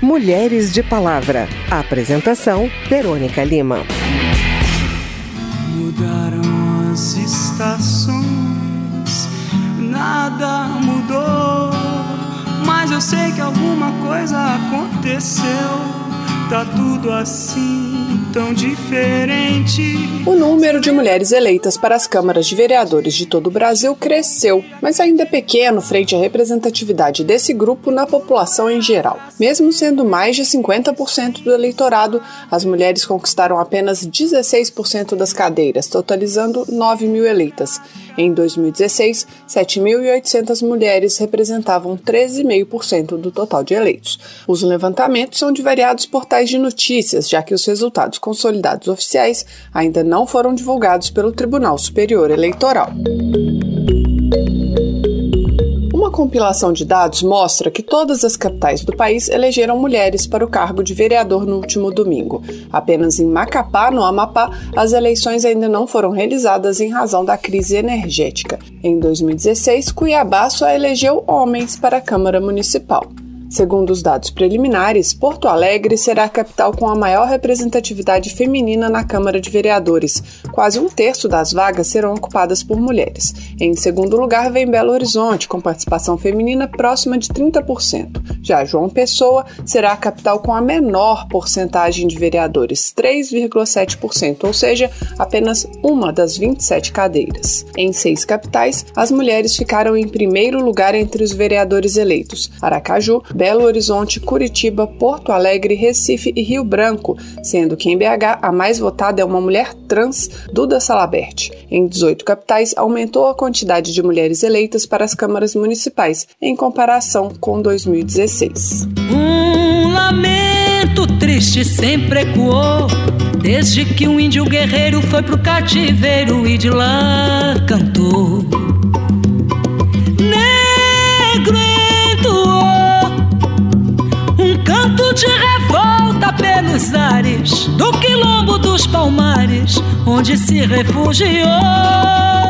Mulheres de Palavra. Apresentação: Verônica Lima. Mudaram as estações, nada mudou, mas eu sei que alguma coisa aconteceu. Tá tudo assim tão diferente. O número de mulheres eleitas para as câmaras de vereadores de todo o Brasil cresceu, mas ainda é pequeno frente à representatividade desse grupo na população em geral. Mesmo sendo mais de 50% do eleitorado, as mulheres conquistaram apenas 16% das cadeiras, totalizando 9 mil eleitas. Em 2016, 7.800 mulheres representavam 13,5% do total de eleitos. Os levantamentos são de variados portais de notícias, já que os resultados consolidados oficiais ainda não foram divulgados pelo Tribunal Superior Eleitoral. Uma compilação de dados mostra que todas as capitais do país elegeram mulheres para o cargo de vereador no último domingo. Apenas em Macapá, no Amapá, as eleições ainda não foram realizadas em razão da crise energética. Em 2016, Cuiabá só elegeu homens para a Câmara Municipal. Segundo os dados preliminares, Porto Alegre será a capital com a maior representatividade feminina na Câmara de Vereadores. Quase um terço das vagas serão ocupadas por mulheres. Em segundo lugar, vem Belo Horizonte, com participação feminina próxima de 30%. Já João Pessoa será a capital com a menor porcentagem de vereadores, 3,7%, ou seja, apenas uma das 27 cadeiras. Em seis capitais, as mulheres ficaram em primeiro lugar entre os vereadores eleitos: Aracaju, Belo Horizonte, Curitiba, Porto Alegre, Recife e Rio Branco, sendo que em BH a mais votada é uma mulher trans, Duda Salabert. Em 18 capitais, aumentou a quantidade de mulheres eleitas para as câmaras municipais, em comparação com 2016. Um lamento triste sempre ecoou, desde que um índio guerreiro foi pro cativeiro e de lá cantou. Do quilombo dos palmares, onde se refugiou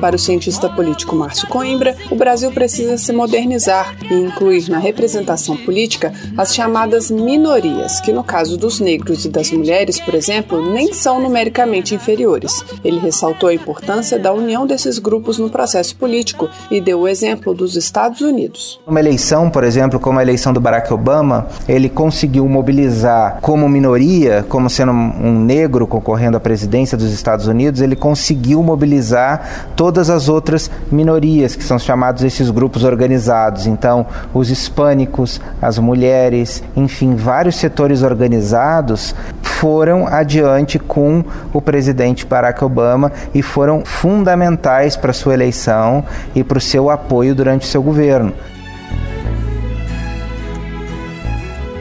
para o cientista político Márcio Coimbra, o Brasil precisa se modernizar e incluir na representação política as chamadas minorias, que no caso dos negros e das mulheres, por exemplo, nem são numericamente inferiores. Ele ressaltou a importância da união desses grupos no processo político e deu o exemplo dos Estados Unidos. Uma eleição, por exemplo, como a eleição do Barack Obama, ele conseguiu mobilizar como minoria, como sendo um negro concorrendo à presidência dos Estados Unidos, ele conseguiu mobilizar todo todas as outras minorias, que são chamados esses grupos organizados. Então, os hispânicos, as mulheres, enfim, vários setores organizados foram adiante com o presidente Barack Obama e foram fundamentais para sua eleição e para o seu apoio durante o seu governo.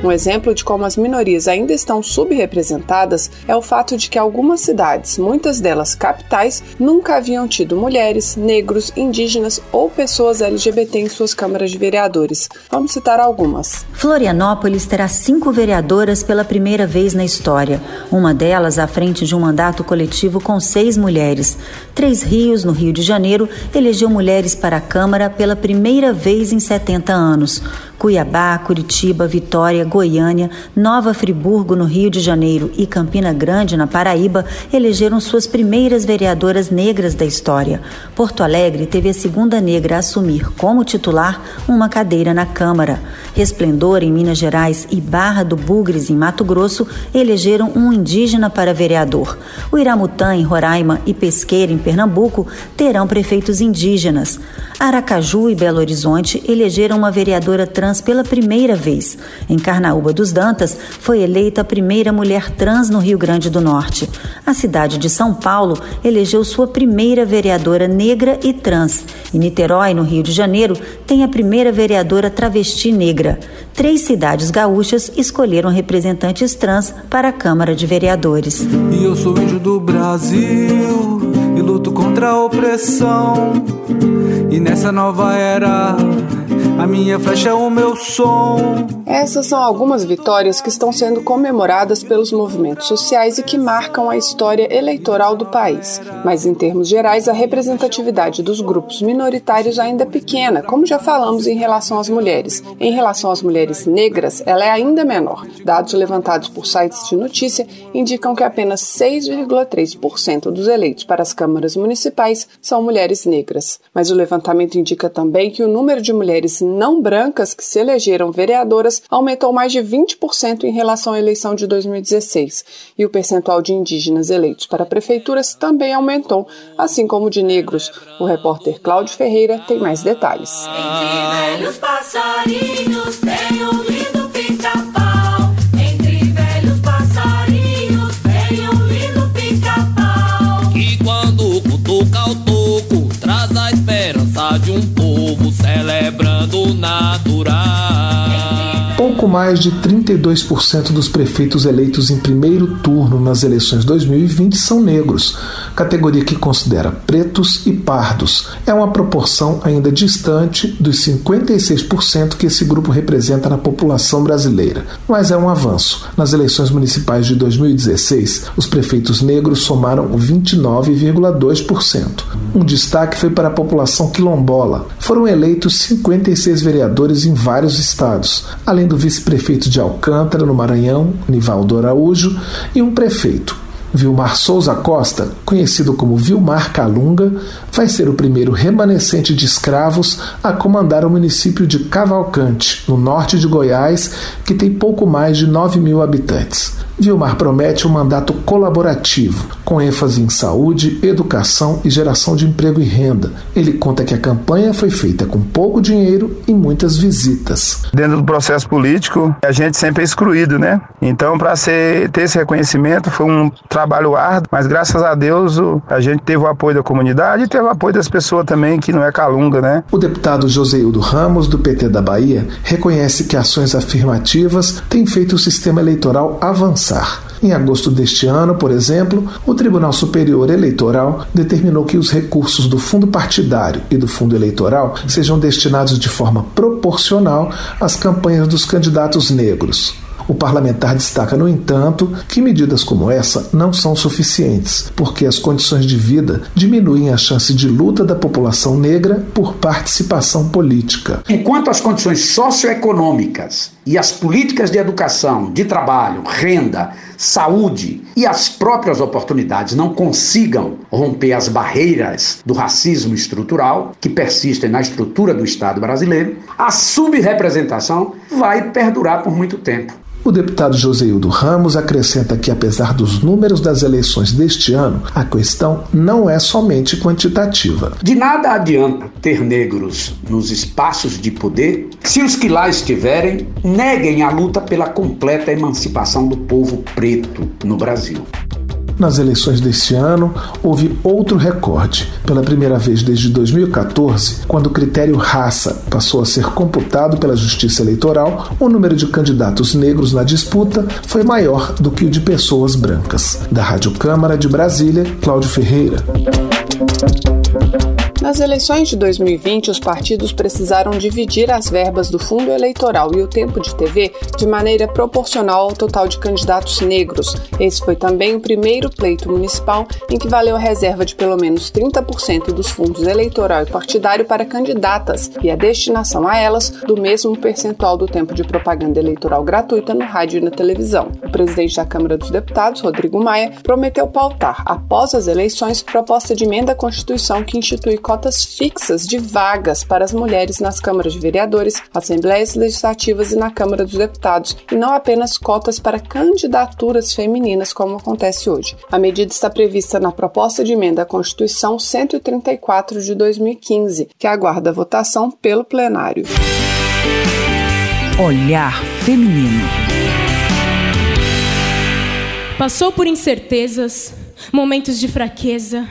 Um exemplo de como as minorias ainda estão subrepresentadas é o fato de que algumas cidades, muitas delas capitais, nunca haviam tido mulheres, negros, indígenas ou pessoas LGBT em suas câmaras de vereadores. Vamos citar algumas. Florianópolis terá cinco vereadoras pela primeira vez na história, uma delas à frente de um mandato coletivo com seis mulheres. Três Rios, no Rio de Janeiro, elegeu mulheres para a Câmara pela primeira vez em 70 anos. Cuiabá, Curitiba, Vitória, Goiânia, Nova Friburgo, no Rio de Janeiro e Campina Grande, na Paraíba, elegeram suas primeiras vereadoras negras da história. Porto Alegre teve a segunda negra a assumir como titular uma cadeira na Câmara. Resplendor, em Minas Gerais, e Barra do Bugres, em Mato Grosso, elegeram um indígena para vereador. O Iramutã, em Roraima, e Pesqueira, em Pernambuco, terão prefeitos indígenas. Aracaju e Belo Horizonte elegeram uma vereadora trans pela primeira vez. Em Carnaúba dos Dantas, foi eleita a primeira mulher trans no Rio Grande do Norte. A cidade de São Paulo elegeu sua primeira vereadora negra e trans. E Niterói, no Rio de Janeiro, tem a primeira vereadora travesti negra. Três cidades gaúchas escolheram representantes trans para a Câmara de Vereadores. E eu sou índio do Brasil e luto contra a opressão. E nessa nova era A minha flecha é o meu som. Essas são algumas vitórias que estão sendo comemoradas pelos movimentos sociais e que marcam a história eleitoral do país. Mas, em termos gerais, a representatividade dos grupos minoritários ainda é pequena, como já falamos em relação às mulheres. Em relação às mulheres negras, ela é ainda menor. Dados levantados por sites de notícia indicam que apenas 6,3% dos eleitos para as câmaras municipais são mulheres negras. Mas o levantamento indica também que o número de mulheres não brancas que se elegeram vereadoras aumentou mais de 20% em relação à eleição de 2016, e o percentual de indígenas eleitos para prefeituras também aumentou, assim como de negros. O repórter Cláudio Ferreira tem mais detalhes. Entre velhos passarinhos tem um lindo Pouco mais de 32% dos prefeitos eleitos em primeiro turno nas eleições 2020 são negros, categoria que considera pretos e pardos. É uma proporção ainda distante dos 56% que esse grupo representa na população brasileira, mas é um avanço. Nas eleições municipais de 2016, os prefeitos negros somaram 29,2%. Um destaque foi para a população quilombola. Foram eleitos 56 vereadores em vários estados, além do vice-prefeito de Alcântara, no Maranhão, Nivaldo Araújo, e um prefeito. Vilmar Souza Costa, conhecido como Vilmar Calunga, vai ser o primeiro remanescente de escravos a comandar o município de Cavalcante, no norte de Goiás, que tem pouco mais de 9 mil habitantes. Vilmar promete um mandato colaborativo, com ênfase em saúde, educação e geração de emprego e renda. Ele conta que a campanha foi feita com pouco dinheiro e muitas visitas. Dentro do processo político, a gente sempre é excluído, né? Então, para ter esse reconhecimento, foi um trabalho árduo, mas graças a Deus a gente teve o apoio da comunidade e teve o apoio das pessoas também, que não é calunga, né? O deputado Joseildo Ramos, do PT da Bahia, reconhece que ações afirmativas têm feito o sistema eleitoral avançar em agosto deste ano, por exemplo, o Tribunal Superior Eleitoral determinou que os recursos do fundo partidário e do fundo eleitoral sejam destinados de forma proporcional às campanhas dos candidatos negros. O parlamentar destaca, no entanto, que medidas como essa não são suficientes, porque as condições de vida diminuem a chance de luta da população negra por participação política. Enquanto as condições socioeconômicas e as políticas de educação, de trabalho, renda, saúde e as próprias oportunidades não consigam romper as barreiras do racismo estrutural que persistem na estrutura do Estado brasileiro, a subrepresentação vai perdurar por muito tempo. O deputado Joseildo Ramos acrescenta que, apesar dos números das eleições deste ano, a questão não é somente quantitativa. De nada adianta ter negros nos espaços de poder se os que lá estiverem neguem a luta pela completa emancipação do povo preto no Brasil. Nas eleições deste ano, houve outro recorde. Pela primeira vez desde 2014, quando o critério raça passou a ser computado pela Justiça Eleitoral, o número de candidatos negros na disputa foi maior do que o de pessoas brancas. Da Rádio Câmara de Brasília, Cláudio Ferreira. Nas eleições de 2020, os partidos precisaram dividir as verbas do fundo eleitoral e o tempo de TV de maneira proporcional ao total de candidatos negros. Esse foi também o primeiro pleito municipal em que valeu a reserva de pelo menos 30% dos fundos eleitoral e partidário para candidatas e a destinação a elas do mesmo percentual do tempo de propaganda eleitoral gratuita no rádio e na televisão. O presidente da Câmara dos Deputados, Rodrigo Maia, prometeu pautar, após as eleições, proposta de emenda à Constituição que institui cotas fixas de vagas para as mulheres nas câmaras de vereadores, assembleias legislativas e na Câmara dos Deputados, e não apenas cotas para candidaturas femininas, como acontece hoje. A medida está prevista na proposta de emenda à Constituição 134 de 2015, que aguarda a votação pelo plenário. Olhar Feminino. Passou por incertezas, momentos de fraqueza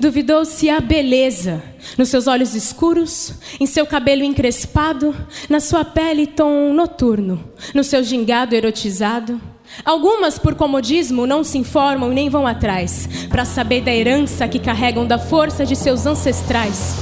Duvidou se a beleza nos seus olhos escuros, em seu cabelo encrespado, na sua pele tom noturno, no seu gingado erotizado. Algumas, por comodismo, não se informam e nem vão atrás, para saber da herança que carregam da força de seus ancestrais.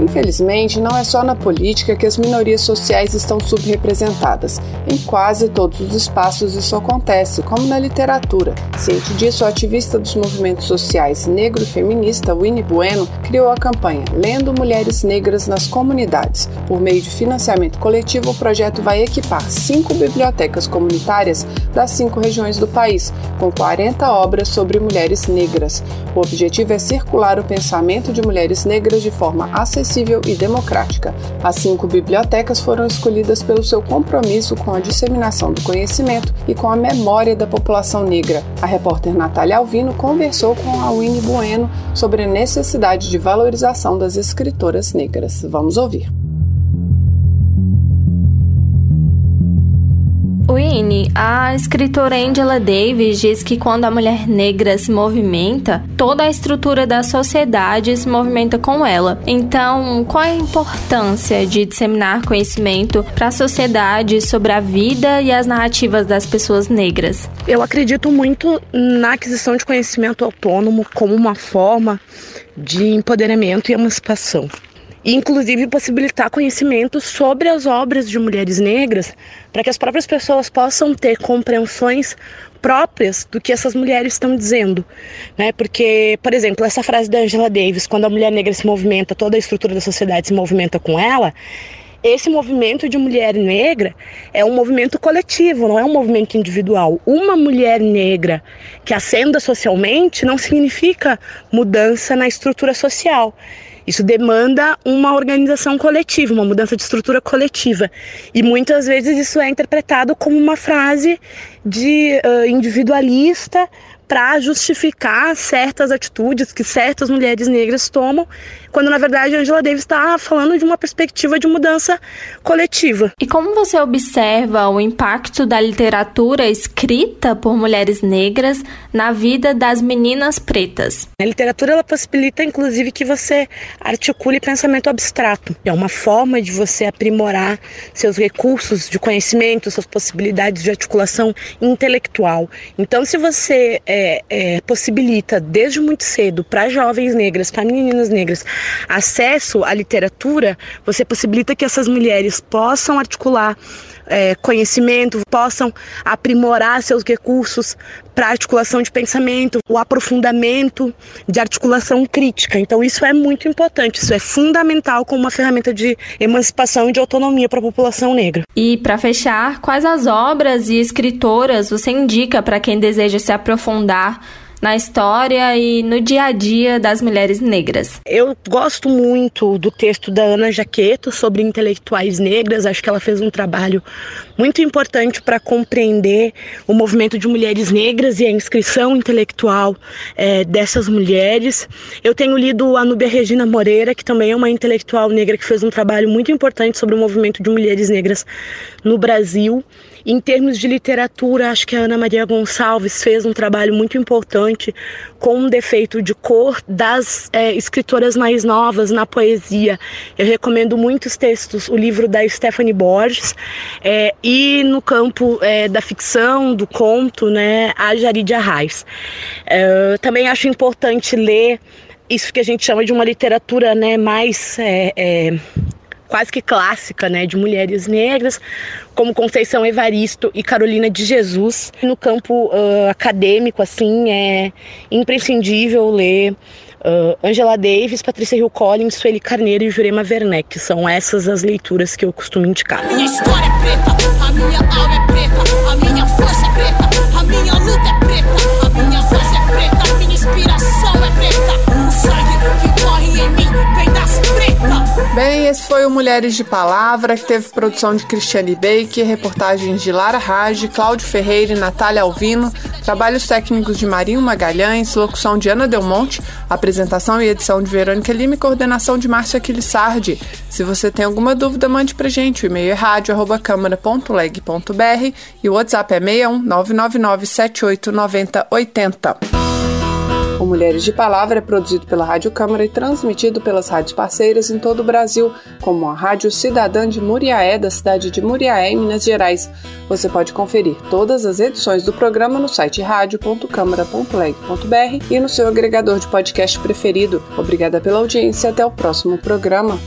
Infelizmente, não é só na política que as minorias sociais estão subrepresentadas. Em quase todos os espaços isso acontece, como na literatura. Ciente disso, o ativista dos movimentos sociais negro e feminista Winnie Bueno criou a campanha Lendo Mulheres Negras nas Comunidades. Por meio de financiamento coletivo, o projeto vai equipar cinco bibliotecas comunitárias das cinco regiões do país, com 40 obras sobre mulheres negras. O objetivo é circular o pensamento de mulheres negras de forma acessível e democrática. As cinco bibliotecas foram escolhidas pelo seu compromisso com a disseminação do conhecimento e com a memória da população negra. A repórter Natália Alvino conversou com a Winnie Bueno sobre a necessidade de valorização das escritoras negras. Vamos ouvir. Winnie, a escritora Angela Davis diz que quando a mulher negra se movimenta, toda a estrutura da sociedade se movimenta com ela. Então, qual é a importância de disseminar conhecimento para a sociedade sobre a vida e as narrativas das pessoas negras? Eu acredito muito na aquisição de conhecimento autônomo como uma forma de empoderamento e emancipação inclusive possibilitar conhecimento sobre as obras de mulheres negras, para que as próprias pessoas possam ter compreensões próprias do que essas mulheres estão dizendo, né? Porque, por exemplo, essa frase da Angela Davis, quando a mulher negra se movimenta, toda a estrutura da sociedade se movimenta com ela, esse movimento de mulher negra é um movimento coletivo, não é um movimento individual. Uma mulher negra que ascenda socialmente não significa mudança na estrutura social. Isso demanda uma organização coletiva, uma mudança de estrutura coletiva. E muitas vezes isso é interpretado como uma frase de uh, individualista para justificar certas atitudes que certas mulheres negras tomam, quando na verdade a Angela Davis está falando de uma perspectiva de mudança coletiva. E como você observa o impacto da literatura escrita por mulheres negras na vida das meninas pretas? A literatura ela possibilita inclusive que você articule pensamento abstrato. É uma forma de você aprimorar seus recursos de conhecimento, suas possibilidades de articulação intelectual. Então, se você é, é, possibilita desde muito cedo para jovens negras, para meninas negras, acesso à literatura, você possibilita que essas mulheres possam articular é, conhecimento, possam aprimorar seus recursos para articulação de pensamento, o aprofundamento de articulação crítica. Então, isso é muito importante, isso é fundamental como uma ferramenta de emancipação e de autonomia para a população negra. E, para fechar, quais as obras e escritoras você indica para quem deseja se aprofundar? Na história e no dia a dia das mulheres negras. Eu gosto muito do texto da Ana Jaqueto sobre intelectuais negras, acho que ela fez um trabalho muito importante para compreender o movimento de mulheres negras e a inscrição intelectual é, dessas mulheres. Eu tenho lido a Núbia Regina Moreira, que também é uma intelectual negra que fez um trabalho muito importante sobre o movimento de mulheres negras no Brasil. Em termos de literatura, acho que a Ana Maria Gonçalves fez um trabalho muito importante com um defeito de cor das é, escritoras mais novas na poesia. Eu recomendo muitos textos, o livro da Stephanie Borges, é, e no campo é, da ficção, do conto, né, a Jarid Arraes. É, também acho importante ler isso que a gente chama de uma literatura né, mais é, é, quase que clássica, né, de mulheres negras, como Conceição Evaristo e Carolina de Jesus. No campo uh, acadêmico, assim, é imprescindível ler uh, Angela Davis, Patrícia Hill Collins, Sueli Carneiro e Jurema Werneck. São essas as leituras que eu costumo indicar. Minha história é preta, a minha alma é preta, a minha força é preta, a minha luta é preta, esse foi o Mulheres de Palavra, que teve produção de Cristiane Bake, reportagens de Lara Rage, Cláudio Ferreira e Natália Alvino, trabalhos técnicos de Marinho Magalhães, locução de Ana Delmonte, apresentação e edição de Verônica Lima e coordenação de Márcia Aquilissardi. Se você tem alguma dúvida, mande pra gente. O e-mail é rádio.câmara.leg.br e o WhatsApp é 61 999 78 90 80. Mulheres de Palavra é produzido pela Rádio Câmara e transmitido pelas rádios parceiras em todo o Brasil, como a Rádio Cidadã de Muriaé, da cidade de Muriaé, em Minas Gerais. Você pode conferir todas as edições do programa no site rádio.câmara.leg.br e no seu agregador de podcast preferido. Obrigada pela audiência e até o próximo programa.